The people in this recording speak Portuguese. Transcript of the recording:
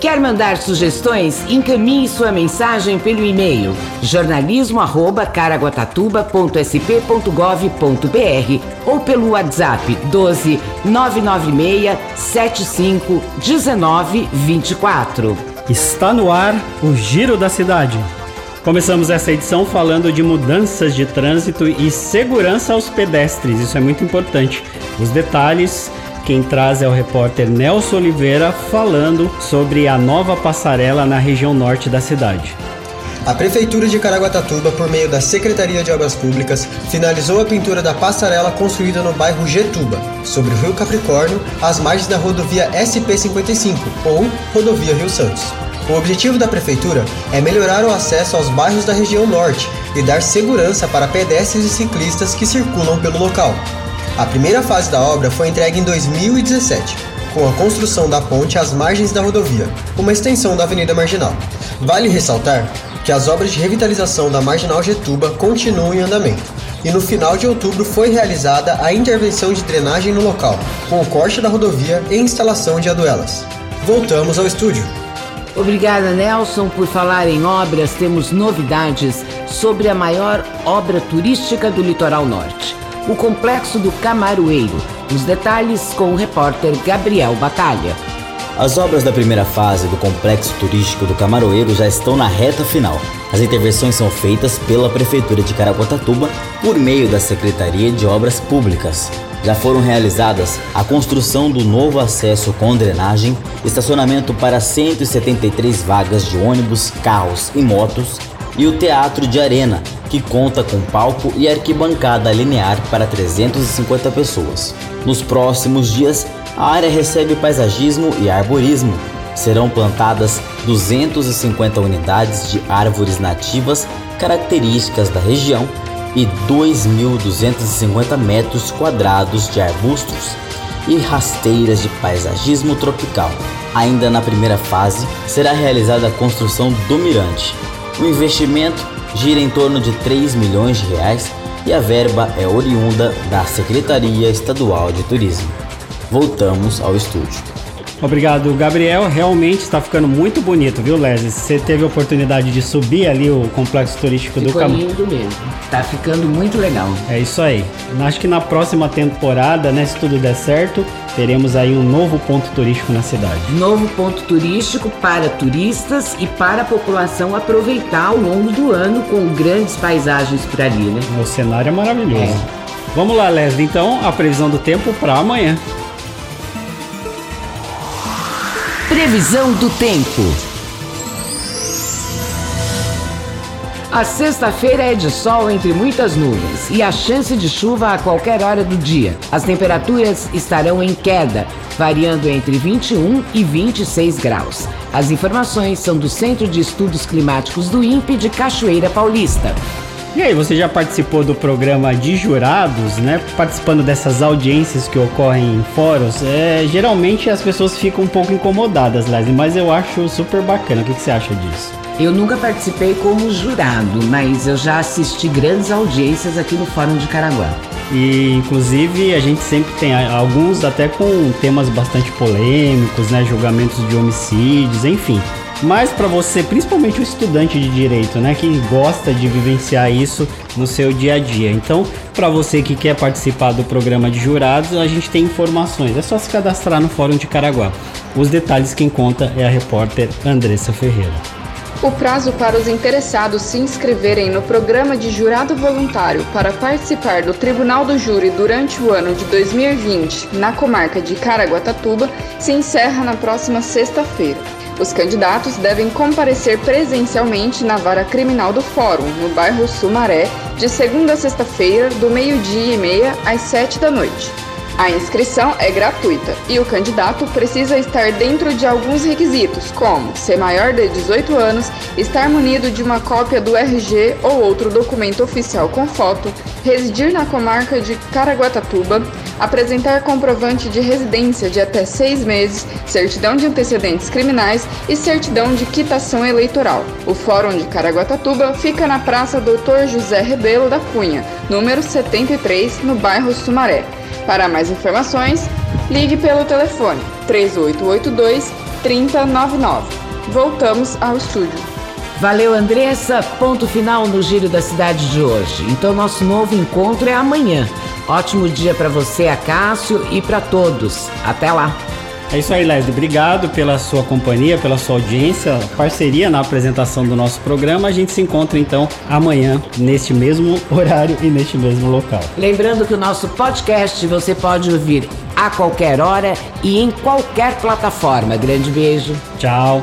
Quer mandar sugestões? Encaminhe sua mensagem pelo e-mail jornalismo@caraguatatuba.sp.gov.br ou pelo WhatsApp 12 996 75 19 24. Está no ar o Giro da Cidade. Começamos essa edição falando de mudanças de trânsito e segurança aos pedestres. Isso é muito importante. Os detalhes quem traz é o repórter Nelson Oliveira falando sobre a nova passarela na região norte da cidade. A Prefeitura de Caraguatatuba, por meio da Secretaria de Obras Públicas, finalizou a pintura da passarela construída no bairro Getuba, sobre o Rio Capricórnio, às margens da rodovia SP-55, ou Rodovia Rio Santos. O objetivo da Prefeitura é melhorar o acesso aos bairros da região norte e dar segurança para pedestres e ciclistas que circulam pelo local. A primeira fase da obra foi entregue em 2017, com a construção da ponte às margens da rodovia, uma extensão da Avenida Marginal. Vale ressaltar que as obras de revitalização da Marginal Getuba continuam em andamento, e no final de outubro foi realizada a intervenção de drenagem no local, com o corte da rodovia e instalação de aduelas. Voltamos ao estúdio. Obrigada, Nelson, por falar em obras. Temos novidades sobre a maior obra turística do litoral norte o complexo do Camaroeiro. Os detalhes com o repórter Gabriel Batalha. As obras da primeira fase do complexo turístico do Camaroeiro já estão na reta final. As intervenções são feitas pela Prefeitura de Caraguatatuba por meio da Secretaria de Obras Públicas. Já foram realizadas a construção do novo acesso com drenagem, estacionamento para 173 vagas de ônibus, carros e motos e o Teatro de Arena, que conta com palco e arquibancada linear para 350 pessoas. Nos próximos dias, a área recebe paisagismo e arborismo. Serão plantadas 250 unidades de árvores nativas características da região e 2.250 metros quadrados de arbustos e rasteiras de paisagismo tropical. Ainda na primeira fase, será realizada a construção do mirante. O investimento gira em torno de 3 milhões de reais e a verba é oriunda da Secretaria Estadual de Turismo. Voltamos ao estúdio. Obrigado, Gabriel. Realmente está ficando muito bonito, viu, Leslie? Você teve a oportunidade de subir ali o complexo turístico Ficou do Cam... lindo mesmo. Tá ficando muito legal. É isso aí. Acho que na próxima temporada, né, se tudo der certo, teremos aí um novo ponto turístico na cidade. Novo ponto turístico para turistas e para a população aproveitar ao longo do ano com grandes paisagens por ali, né? O cenário é maravilhoso. É. Vamos lá, Leslie. Então, a previsão do tempo para amanhã. Previsão do tempo. A sexta-feira é de sol entre muitas nuvens e a chance de chuva a qualquer hora do dia. As temperaturas estarão em queda, variando entre 21 e 26 graus. As informações são do Centro de Estudos Climáticos do INPE de Cachoeira Paulista. E aí, você já participou do programa de jurados, né? Participando dessas audiências que ocorrem em fóruns. É, geralmente as pessoas ficam um pouco incomodadas, Leslie, mas eu acho super bacana. O que, que você acha disso? Eu nunca participei como jurado, mas eu já assisti grandes audiências aqui no Fórum de Caraguá. E inclusive a gente sempre tem alguns até com temas bastante polêmicos, né? Julgamentos de homicídios, enfim mas para você, principalmente o estudante de direito, né, que gosta de vivenciar isso no seu dia a dia. Então, para você que quer participar do programa de jurados, a gente tem informações. É só se cadastrar no Fórum de Caraguá. Os detalhes quem conta é a repórter Andressa Ferreira. O prazo para os interessados se inscreverem no programa de jurado voluntário para participar do Tribunal do Júri durante o ano de 2020 na comarca de Caraguatatuba se encerra na próxima sexta-feira. Os candidatos devem comparecer presencialmente na vara criminal do Fórum, no bairro Sumaré, de segunda a sexta-feira, do meio-dia e meia às sete da noite. A inscrição é gratuita e o candidato precisa estar dentro de alguns requisitos, como ser maior de 18 anos, estar munido de uma cópia do RG ou outro documento oficial com foto, residir na comarca de Caraguatatuba, apresentar comprovante de residência de até seis meses, certidão de antecedentes criminais e certidão de quitação eleitoral. O Fórum de Caraguatatuba fica na Praça Doutor José Rebelo da Cunha, número 73, no bairro Sumaré. Para mais informações, ligue pelo telefone 3882 3099. Voltamos ao estúdio. Valeu, Andressa. Ponto final no Giro da Cidade de hoje. Então, nosso novo encontro é amanhã. Ótimo dia para você, Acácio, e para todos. Até lá. É isso aí, Leslie. Obrigado pela sua companhia, pela sua audiência, parceria na apresentação do nosso programa. A gente se encontra então amanhã, neste mesmo horário e neste mesmo local. Lembrando que o nosso podcast você pode ouvir a qualquer hora e em qualquer plataforma. Grande beijo. Tchau.